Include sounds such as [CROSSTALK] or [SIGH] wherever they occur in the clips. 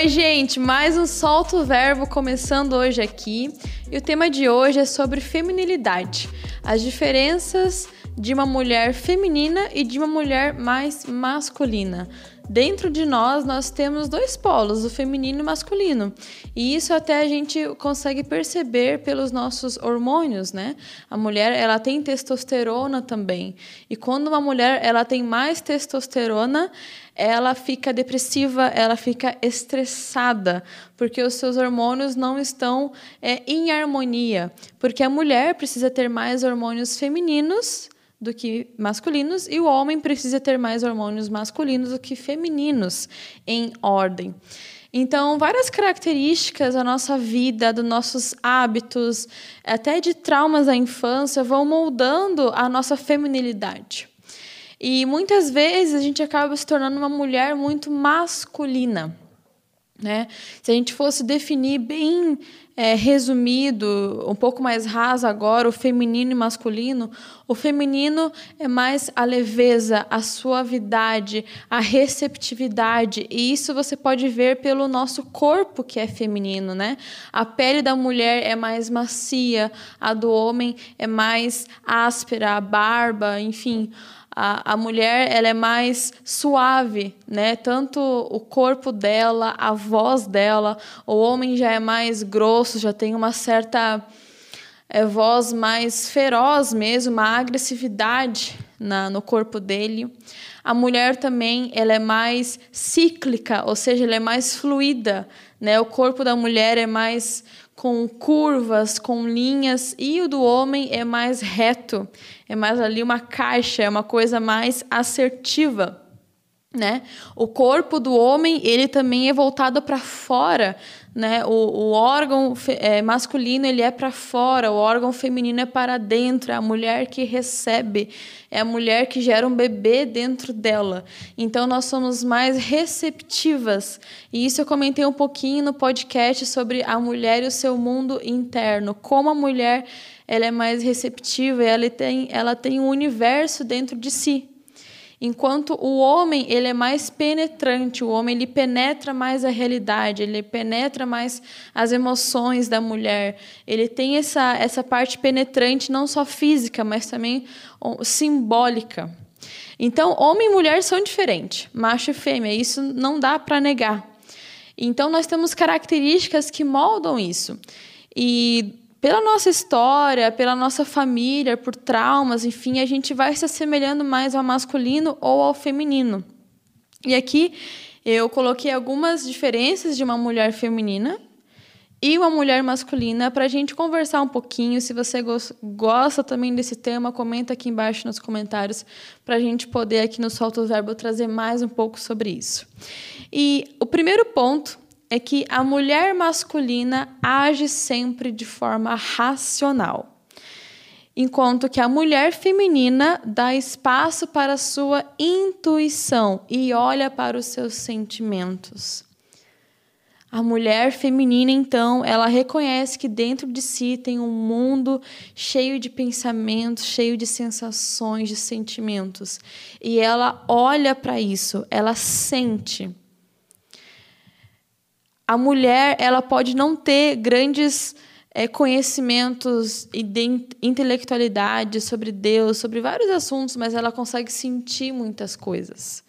Oi, gente, mais um Solto Verbo começando hoje aqui. E o tema de hoje é sobre feminilidade, as diferenças de uma mulher feminina e de uma mulher mais masculina. Dentro de nós, nós temos dois polos, o feminino e o masculino. E isso até a gente consegue perceber pelos nossos hormônios, né? A mulher, ela tem testosterona também. E quando uma mulher, ela tem mais testosterona, ela fica depressiva, ela fica estressada, porque os seus hormônios não estão é, em harmonia. Porque a mulher precisa ter mais hormônios femininos do que masculinos e o homem precisa ter mais hormônios masculinos do que femininos em ordem. Então, várias características da nossa vida, dos nossos hábitos, até de traumas da infância, vão moldando a nossa feminilidade. E muitas vezes a gente acaba se tornando uma mulher muito masculina. Né? Se a gente fosse definir bem é, resumido, um pouco mais raso agora, o feminino e masculino, o feminino é mais a leveza, a suavidade, a receptividade, e isso você pode ver pelo nosso corpo que é feminino, né? A pele da mulher é mais macia, a do homem é mais áspera, a barba, enfim a, a mulher ela é mais suave, né? Tanto o corpo dela, a voz dela. O homem já é mais grosso, já tem uma certa é, voz mais feroz mesmo, uma agressividade na, no corpo dele. A mulher também ela é mais cíclica, ou seja, ela é mais fluida. Né? O corpo da mulher é mais com curvas, com linhas, e o do homem é mais reto, é mais ali uma caixa, é uma coisa mais assertiva. Né? O corpo do homem ele também é voltado para fora, né? O, o órgão é, masculino ele é para fora, o órgão feminino é para dentro. É a mulher que recebe, é a mulher que gera um bebê dentro dela. Então nós somos mais receptivas. E isso eu comentei um pouquinho no podcast sobre a mulher e o seu mundo interno, como a mulher ela é mais receptiva, ela tem, ela tem um universo dentro de si. Enquanto o homem ele é mais penetrante, o homem ele penetra mais a realidade, ele penetra mais as emoções da mulher. Ele tem essa, essa parte penetrante não só física, mas também simbólica. Então, homem e mulher são diferentes, macho e fêmea, isso não dá para negar. Então, nós temos características que moldam isso. E pela nossa história, pela nossa família, por traumas, enfim, a gente vai se assemelhando mais ao masculino ou ao feminino. E aqui eu coloquei algumas diferenças de uma mulher feminina e uma mulher masculina para a gente conversar um pouquinho. Se você gosta também desse tema, comenta aqui embaixo nos comentários para a gente poder aqui no Solto Verbo trazer mais um pouco sobre isso. E o primeiro ponto é que a mulher masculina age sempre de forma racional, enquanto que a mulher feminina dá espaço para a sua intuição e olha para os seus sentimentos. A mulher feminina, então, ela reconhece que dentro de si tem um mundo cheio de pensamentos, cheio de sensações, de sentimentos. E ela olha para isso, ela sente a mulher ela pode não ter grandes é, conhecimentos e de intelectualidade sobre Deus, sobre vários assuntos, mas ela consegue sentir muitas coisas.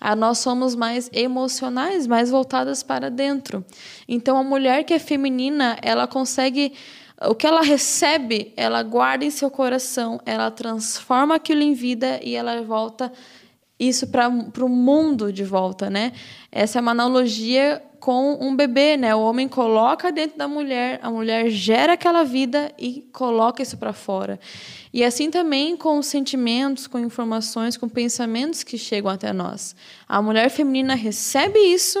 Ah, nós somos mais emocionais, mais voltadas para dentro. Então, a mulher que é feminina, ela consegue. O que ela recebe, ela guarda em seu coração, ela transforma aquilo em vida e ela volta isso para o mundo de volta, né? Essa é uma analogia com um bebê, né? O homem coloca dentro da mulher, a mulher gera aquela vida e coloca isso para fora. E assim também com os sentimentos, com informações, com pensamentos que chegam até nós. A mulher feminina recebe isso,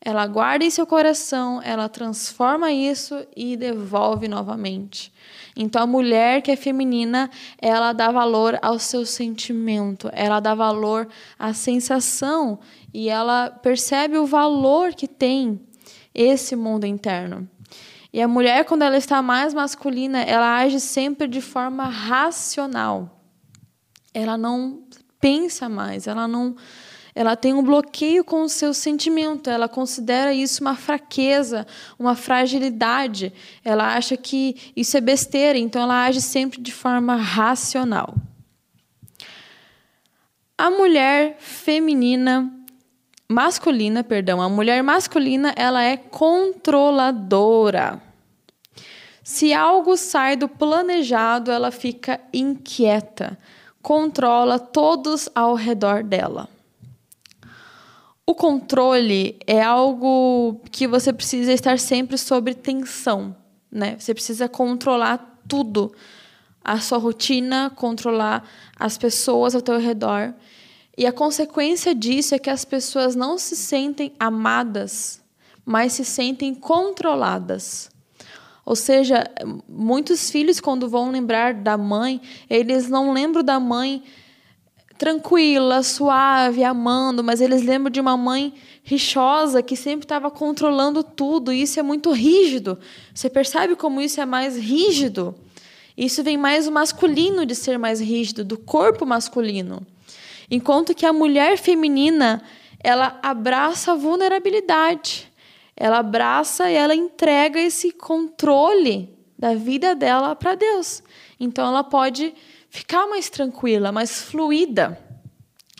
ela guarda em seu coração, ela transforma isso e devolve novamente. Então a mulher que é feminina, ela dá valor ao seu sentimento, ela dá valor à sensação e ela percebe o valor que tem esse mundo interno. E a mulher, quando ela está mais masculina, ela age sempre de forma racional. Ela não pensa mais, ela não ela tem um bloqueio com o seu sentimento, ela considera isso uma fraqueza, uma fragilidade. Ela acha que isso é besteira, então ela age sempre de forma racional. A mulher feminina masculina, perdão, a mulher masculina, ela é controladora. Se algo sai do planejado, ela fica inquieta, controla todos ao redor dela. O controle é algo que você precisa estar sempre sob tensão, né? Você precisa controlar tudo, a sua rotina, controlar as pessoas ao teu redor. E a consequência disso é que as pessoas não se sentem amadas, mas se sentem controladas. Ou seja, muitos filhos, quando vão lembrar da mãe, eles não lembram da mãe tranquila, suave, amando, mas eles lembram de uma mãe rixosa que sempre estava controlando tudo. E isso é muito rígido. Você percebe como isso é mais rígido? Isso vem mais do masculino de ser mais rígido, do corpo masculino. Enquanto que a mulher feminina, ela abraça a vulnerabilidade. Ela abraça e ela entrega esse controle da vida dela para Deus. Então ela pode ficar mais tranquila, mais fluida.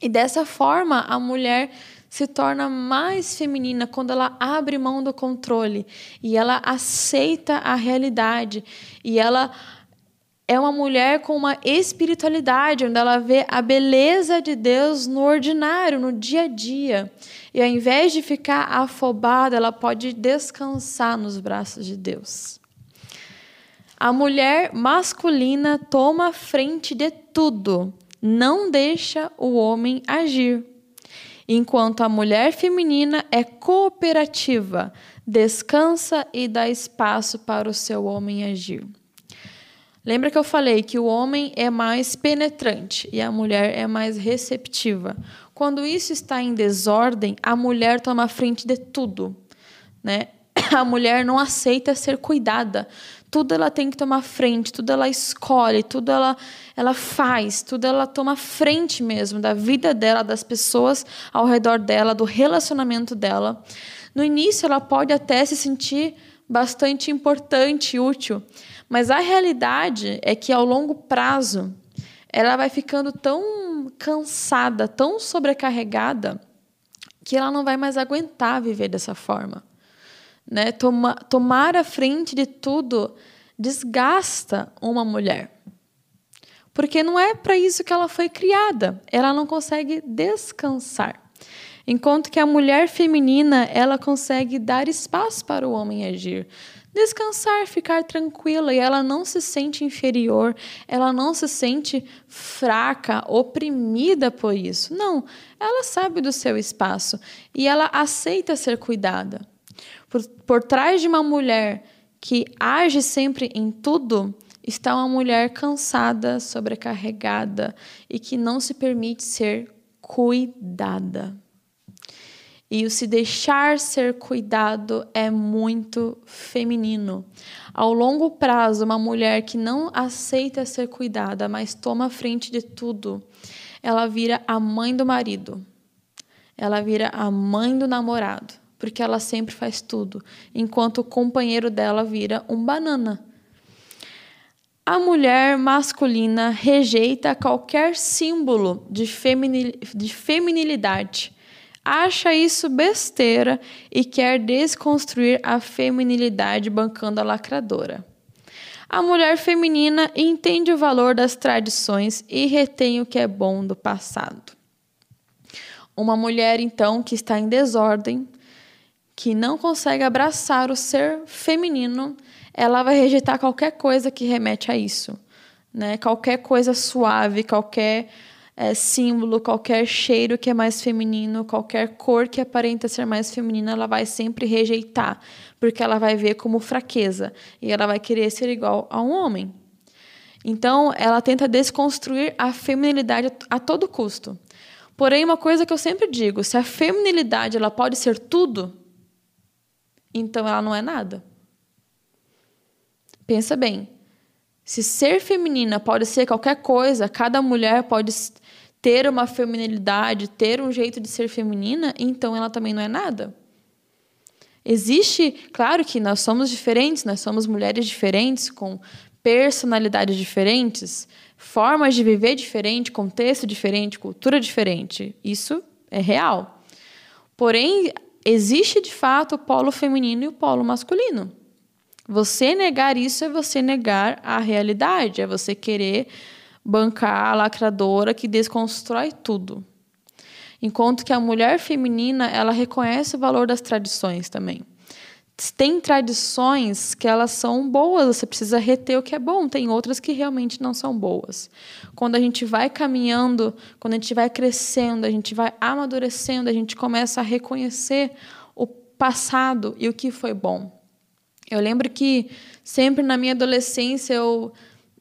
E dessa forma a mulher se torna mais feminina quando ela abre mão do controle e ela aceita a realidade e ela é uma mulher com uma espiritualidade, onde ela vê a beleza de Deus no ordinário, no dia a dia. E ao invés de ficar afobada, ela pode descansar nos braços de Deus. A mulher masculina toma frente de tudo, não deixa o homem agir. Enquanto a mulher feminina é cooperativa, descansa e dá espaço para o seu homem agir. Lembra que eu falei que o homem é mais penetrante e a mulher é mais receptiva. Quando isso está em desordem, a mulher toma frente de tudo, né? [COUGHS] A mulher não aceita ser cuidada. Tudo ela tem que tomar frente, tudo ela escolhe, tudo ela ela faz, tudo ela toma frente mesmo da vida dela, das pessoas ao redor dela, do relacionamento dela. No início ela pode até se sentir bastante importante e útil, mas a realidade é que ao longo prazo ela vai ficando tão cansada, tão sobrecarregada, que ela não vai mais aguentar viver dessa forma. Né? Toma, tomar a frente de tudo desgasta uma mulher. Porque não é para isso que ela foi criada. Ela não consegue descansar. Enquanto que a mulher feminina, ela consegue dar espaço para o homem agir descansar, ficar tranquila e ela não se sente inferior, ela não se sente fraca, oprimida por isso. Não, ela sabe do seu espaço e ela aceita ser cuidada. Por, por trás de uma mulher que age sempre em tudo, está uma mulher cansada, sobrecarregada e que não se permite ser cuidada. E o se deixar ser cuidado é muito feminino. Ao longo prazo, uma mulher que não aceita ser cuidada, mas toma frente de tudo, ela vira a mãe do marido. Ela vira a mãe do namorado, porque ela sempre faz tudo, enquanto o companheiro dela vira um banana. A mulher masculina rejeita qualquer símbolo de, feminilidade acha isso besteira e quer desconstruir a feminilidade bancando a lacradora. A mulher feminina entende o valor das tradições e retém o que é bom do passado. Uma mulher, então, que está em desordem, que não consegue abraçar o ser feminino, ela vai rejeitar qualquer coisa que remete a isso. Né? Qualquer coisa suave, qualquer é, símbolo, qualquer cheiro que é mais feminino, qualquer cor que aparenta ser mais feminina, ela vai sempre rejeitar, porque ela vai ver como fraqueza e ela vai querer ser igual a um homem. Então, ela tenta desconstruir a feminilidade a todo custo. Porém, uma coisa que eu sempre digo, se a feminilidade ela pode ser tudo, então ela não é nada. Pensa bem. Se ser feminina pode ser qualquer coisa, cada mulher pode ter uma feminilidade, ter um jeito de ser feminina, então ela também não é nada. Existe, claro que nós somos diferentes, nós somos mulheres diferentes, com personalidades diferentes, formas de viver diferente, contexto diferente, cultura diferente. Isso é real. Porém, existe de fato o polo feminino e o polo masculino. Você negar isso é você negar a realidade, é você querer bancar a lacradora que desconstrói tudo. Enquanto que a mulher feminina, ela reconhece o valor das tradições também. Tem tradições que elas são boas, você precisa reter o que é bom, tem outras que realmente não são boas. Quando a gente vai caminhando, quando a gente vai crescendo, a gente vai amadurecendo, a gente começa a reconhecer o passado e o que foi bom. Eu lembro que sempre na minha adolescência eu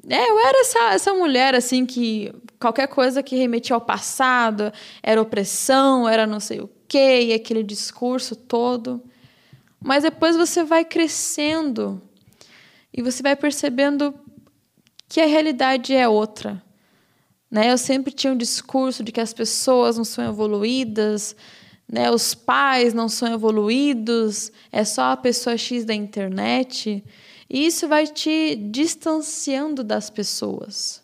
é, eu era essa, essa mulher, assim, que qualquer coisa que remetia ao passado era opressão, era não sei o quê, e aquele discurso todo. Mas depois você vai crescendo e você vai percebendo que a realidade é outra. Né? Eu sempre tinha um discurso de que as pessoas não são evoluídas, né? os pais não são evoluídos, é só a pessoa X da internet. E isso vai te distanciando das pessoas.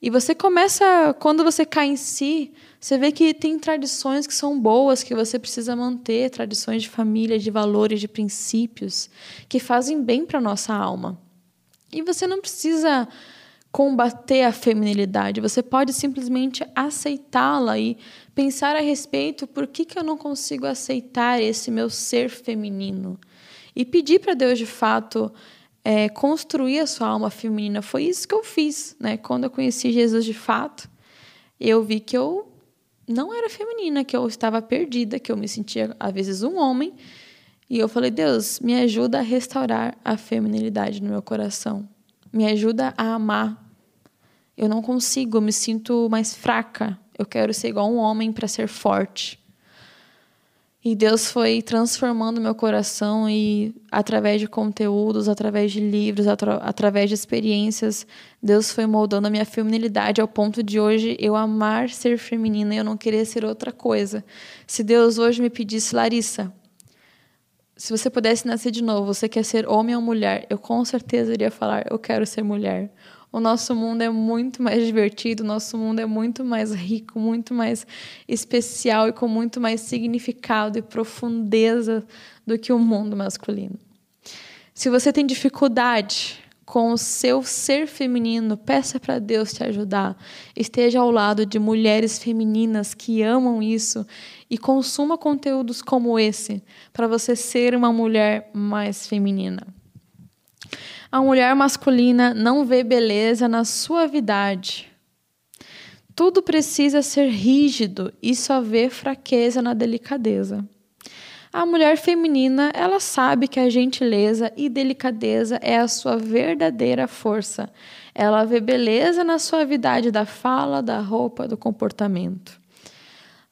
E você começa, quando você cai em si, você vê que tem tradições que são boas, que você precisa manter, tradições de família, de valores, de princípios, que fazem bem para nossa alma. E você não precisa combater a feminilidade, você pode simplesmente aceitá-la e pensar a respeito por que, que eu não consigo aceitar esse meu ser feminino. E pedir para Deus, de fato, é, construir a sua alma feminina. Foi isso que eu fiz, né? Quando eu conheci Jesus de fato, eu vi que eu não era feminina, que eu estava perdida, que eu me sentia às vezes um homem. E eu falei: Deus, me ajuda a restaurar a feminilidade no meu coração. Me ajuda a amar. Eu não consigo, eu me sinto mais fraca. Eu quero ser igual um homem para ser forte. E Deus foi transformando meu coração e através de conteúdos, através de livros, atra através de experiências, Deus foi moldando a minha feminilidade ao ponto de hoje eu amar ser feminina e eu não querer ser outra coisa. Se Deus hoje me pedisse, Larissa, se você pudesse nascer de novo, você quer ser homem ou mulher? Eu com certeza iria falar, eu quero ser mulher o nosso mundo é muito mais divertido, o nosso mundo é muito mais rico, muito mais especial e com muito mais significado e profundeza do que o mundo masculino. Se você tem dificuldade com o seu ser feminino, peça para Deus te ajudar. Esteja ao lado de mulheres femininas que amam isso e consuma conteúdos como esse para você ser uma mulher mais feminina. A mulher masculina não vê beleza na suavidade. Tudo precisa ser rígido e só vê fraqueza na delicadeza. A mulher feminina, ela sabe que a gentileza e delicadeza é a sua verdadeira força. Ela vê beleza na suavidade da fala, da roupa, do comportamento.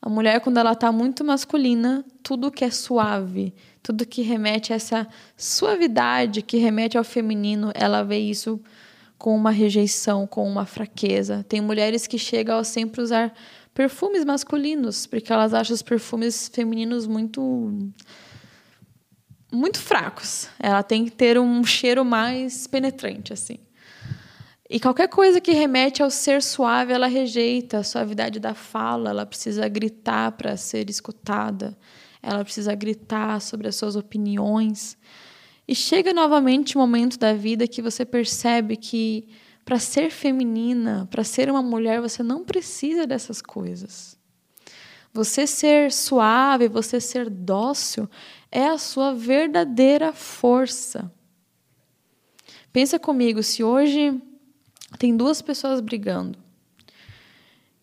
A mulher, quando ela está muito masculina, tudo que é suave, tudo que remete a essa suavidade, que remete ao feminino, ela vê isso com uma rejeição, com uma fraqueza. Tem mulheres que chegam a sempre usar perfumes masculinos, porque elas acham os perfumes femininos muito muito fracos. Ela tem que ter um cheiro mais penetrante assim. E qualquer coisa que remete ao ser suave, ela rejeita a suavidade da fala, ela precisa gritar para ser escutada, ela precisa gritar sobre as suas opiniões. E chega novamente um momento da vida que você percebe que para ser feminina, para ser uma mulher, você não precisa dessas coisas. Você ser suave, você ser dócil é a sua verdadeira força. Pensa comigo, se hoje tem duas pessoas brigando.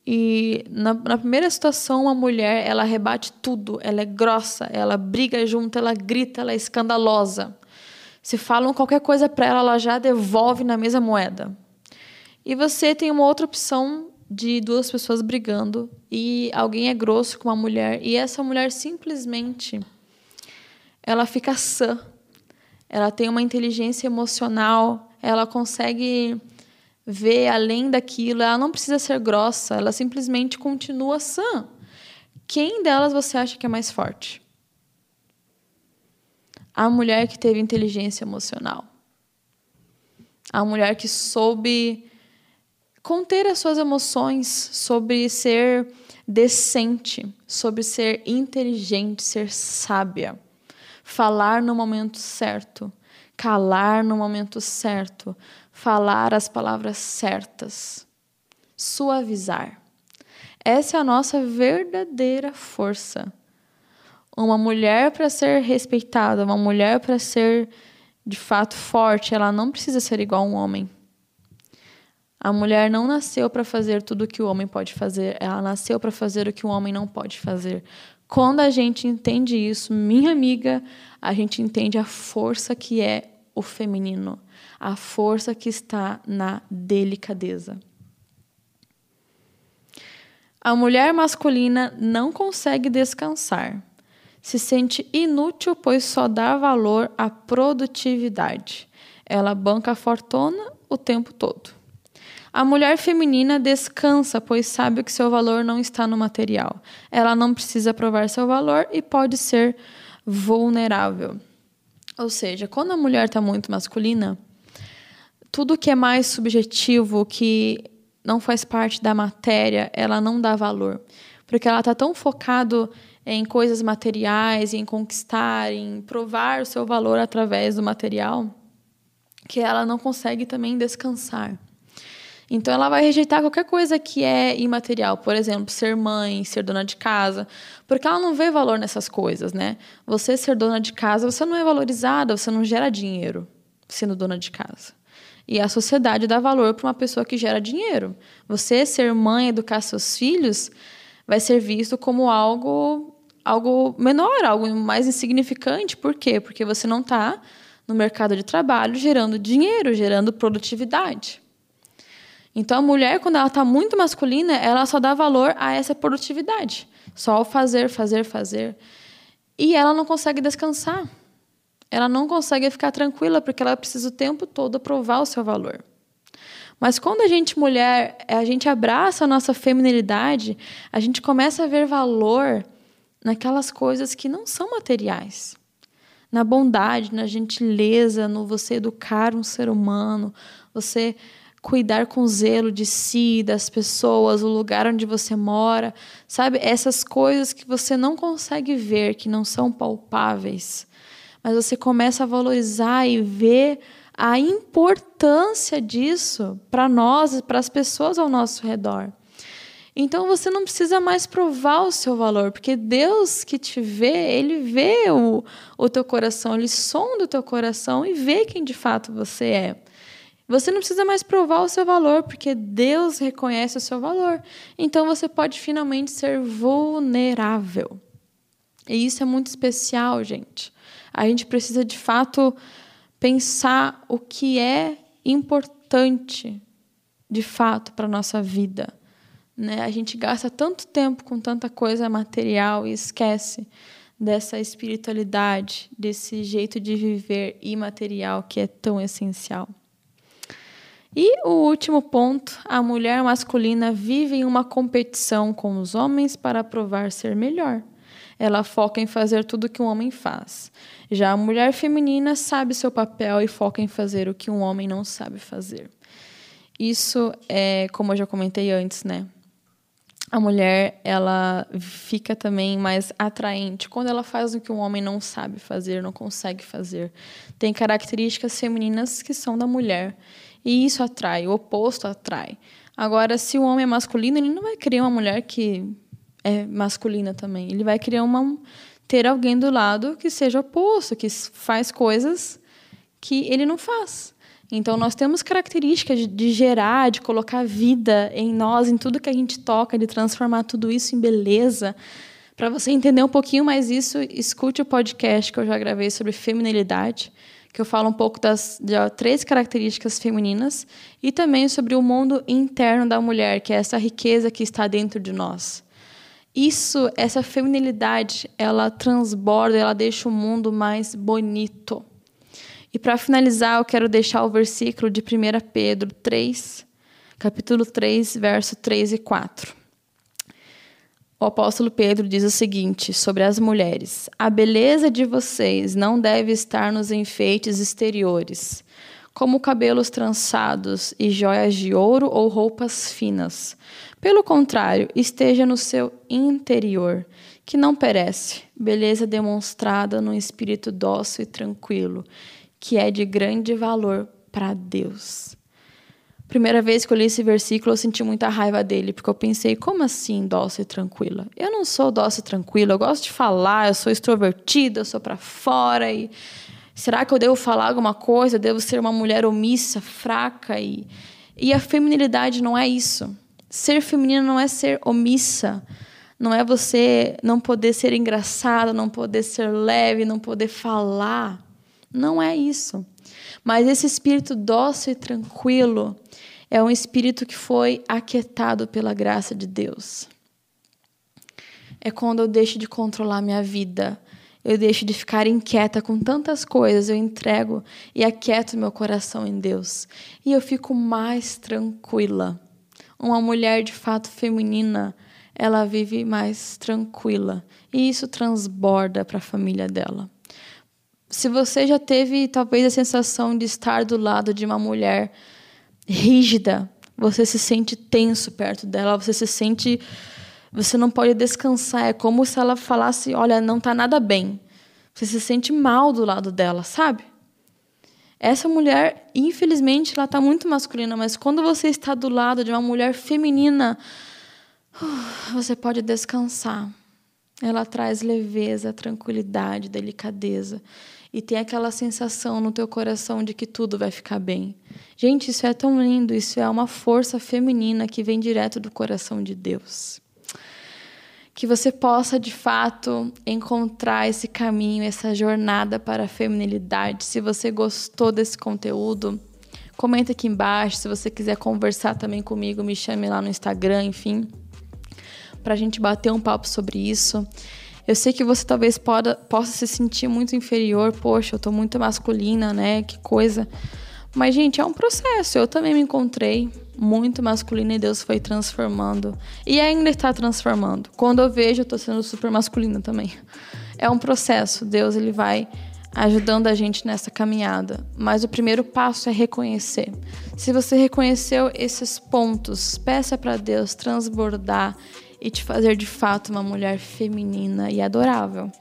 E na, na, primeira situação, uma mulher, ela rebate tudo, ela é grossa, ela briga junto, ela grita, ela é escandalosa. Se falam qualquer coisa para ela, ela já devolve na mesma moeda. E você tem uma outra opção de duas pessoas brigando e alguém é grosso com uma mulher e essa mulher simplesmente ela fica sã. Ela tem uma inteligência emocional, ela consegue vê além daquilo, ela não precisa ser grossa, ela simplesmente continua sã. Quem delas você acha que é mais forte? A mulher que teve inteligência emocional. A mulher que soube conter as suas emoções, sobre ser decente, sobre ser inteligente, ser sábia, falar no momento certo, calar no momento certo, falar as palavras certas, suavizar. Essa é a nossa verdadeira força. Uma mulher para ser respeitada, uma mulher para ser de fato forte, ela não precisa ser igual a um homem. A mulher não nasceu para fazer tudo o que o homem pode fazer, ela nasceu para fazer o que o homem não pode fazer. Quando a gente entende isso, minha amiga, a gente entende a força que é o feminino, a força que está na delicadeza. A mulher masculina não consegue descansar. Se sente inútil, pois só dá valor à produtividade. Ela banca a fortuna o tempo todo. A mulher feminina descansa, pois sabe que seu valor não está no material. Ela não precisa provar seu valor e pode ser vulnerável. Ou seja, quando a mulher está muito masculina, tudo que é mais subjetivo, que não faz parte da matéria, ela não dá valor. Porque ela está tão focado em coisas materiais, em conquistar, em provar o seu valor através do material, que ela não consegue também descansar. Então ela vai rejeitar qualquer coisa que é imaterial, por exemplo, ser mãe, ser dona de casa, porque ela não vê valor nessas coisas, né? Você ser dona de casa, você não é valorizada, você não gera dinheiro sendo dona de casa. E a sociedade dá valor para uma pessoa que gera dinheiro. Você ser mãe, educar seus filhos, vai ser visto como algo algo menor, algo mais insignificante. Por quê? Porque você não está no mercado de trabalho gerando dinheiro, gerando produtividade. Então, a mulher, quando ela está muito masculina, ela só dá valor a essa produtividade. Só ao fazer, fazer, fazer. E ela não consegue descansar. Ela não consegue ficar tranquila, porque ela precisa o tempo todo provar o seu valor. Mas quando a gente, mulher, a gente abraça a nossa feminilidade, a gente começa a ver valor naquelas coisas que não são materiais. Na bondade, na gentileza, no você educar um ser humano, você cuidar com zelo de si, das pessoas, o lugar onde você mora, sabe? Essas coisas que você não consegue ver, que não são palpáveis, mas você começa a valorizar e ver a importância disso para nós, para as pessoas ao nosso redor. Então você não precisa mais provar o seu valor, porque Deus que te vê, Ele vê o, o teu coração, Ele sonda o teu coração e vê quem de fato você é. Você não precisa mais provar o seu valor, porque Deus reconhece o seu valor. Então você pode finalmente ser vulnerável. E isso é muito especial, gente. A gente precisa de fato pensar o que é importante de fato para a nossa vida. Né? A gente gasta tanto tempo com tanta coisa material e esquece dessa espiritualidade, desse jeito de viver imaterial que é tão essencial. E o último ponto: a mulher masculina vive em uma competição com os homens para provar ser melhor. Ela foca em fazer tudo o que um homem faz. Já a mulher feminina sabe seu papel e foca em fazer o que um homem não sabe fazer. Isso é, como eu já comentei antes, né? A mulher, ela fica também mais atraente quando ela faz o que um homem não sabe fazer, não consegue fazer. Tem características femininas que são da mulher. E isso atrai, o oposto atrai. Agora, se o homem é masculino, ele não vai querer uma mulher que é masculina também. Ele vai querer uma, ter alguém do lado que seja oposto, que faz coisas que ele não faz. Então, nós temos características de, de, gerar, de colocar vida em nós, em tudo que a gente toca, de transformar tudo isso em beleza. Para você entender um pouquinho mais isso, escute o podcast que eu já gravei sobre feminilidade que eu falo um pouco das três características femininas e também sobre o mundo interno da mulher, que é essa riqueza que está dentro de nós. Isso, essa feminilidade, ela transborda, ela deixa o mundo mais bonito. E para finalizar, eu quero deixar o versículo de 1 Pedro 3, capítulo 3, verso 3 e 4. O apóstolo Pedro diz o seguinte sobre as mulheres: A beleza de vocês não deve estar nos enfeites exteriores, como cabelos trançados e joias de ouro ou roupas finas. Pelo contrário, esteja no seu interior, que não perece, beleza demonstrada num espírito dócil e tranquilo, que é de grande valor para Deus. Primeira vez que eu li esse versículo, eu senti muita raiva dele, porque eu pensei, como assim dócil e tranquila? Eu não sou dócil e tranquila, eu gosto de falar, eu sou extrovertida, eu sou para fora e será que eu devo falar alguma coisa? Eu devo ser uma mulher omissa, fraca e e a feminilidade não é isso. Ser feminina não é ser omissa, não é você não poder ser engraçada, não poder ser leve, não poder falar. Não é isso. Mas esse espírito dócil e tranquilo é um espírito que foi aquietado pela graça de Deus. É quando eu deixo de controlar minha vida, eu deixo de ficar inquieta com tantas coisas, eu entrego e aquieto meu coração em Deus. E eu fico mais tranquila. Uma mulher de fato feminina, ela vive mais tranquila. E isso transborda para a família dela se você já teve talvez a sensação de estar do lado de uma mulher rígida, você se sente tenso perto dela, você se sente você não pode descansar, é como se ela falasse, olha, não está nada bem. Você se sente mal do lado dela, sabe? Essa mulher, infelizmente, ela está muito masculina, mas quando você está do lado de uma mulher feminina, você pode descansar. Ela traz leveza, tranquilidade, delicadeza e tem aquela sensação no teu coração de que tudo vai ficar bem. Gente, isso é tão lindo, isso é uma força feminina que vem direto do coração de Deus. Que você possa de fato encontrar esse caminho, essa jornada para a feminilidade. Se você gostou desse conteúdo, comenta aqui embaixo. Se você quiser conversar também comigo, me chame lá no Instagram, enfim, para a gente bater um papo sobre isso. Eu sei que você talvez poda, possa se sentir muito inferior, poxa, eu tô muito masculina, né? Que coisa. Mas, gente, é um processo. Eu também me encontrei muito masculina e Deus foi transformando. E ainda está transformando. Quando eu vejo, eu tô sendo super masculina também. É um processo. Deus, ele vai ajudando a gente nessa caminhada. Mas o primeiro passo é reconhecer. Se você reconheceu esses pontos, peça para Deus transbordar e te fazer de fato uma mulher feminina e adorável.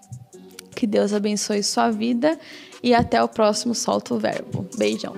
Que Deus abençoe sua vida e até o próximo Solta o Verbo. Beijão.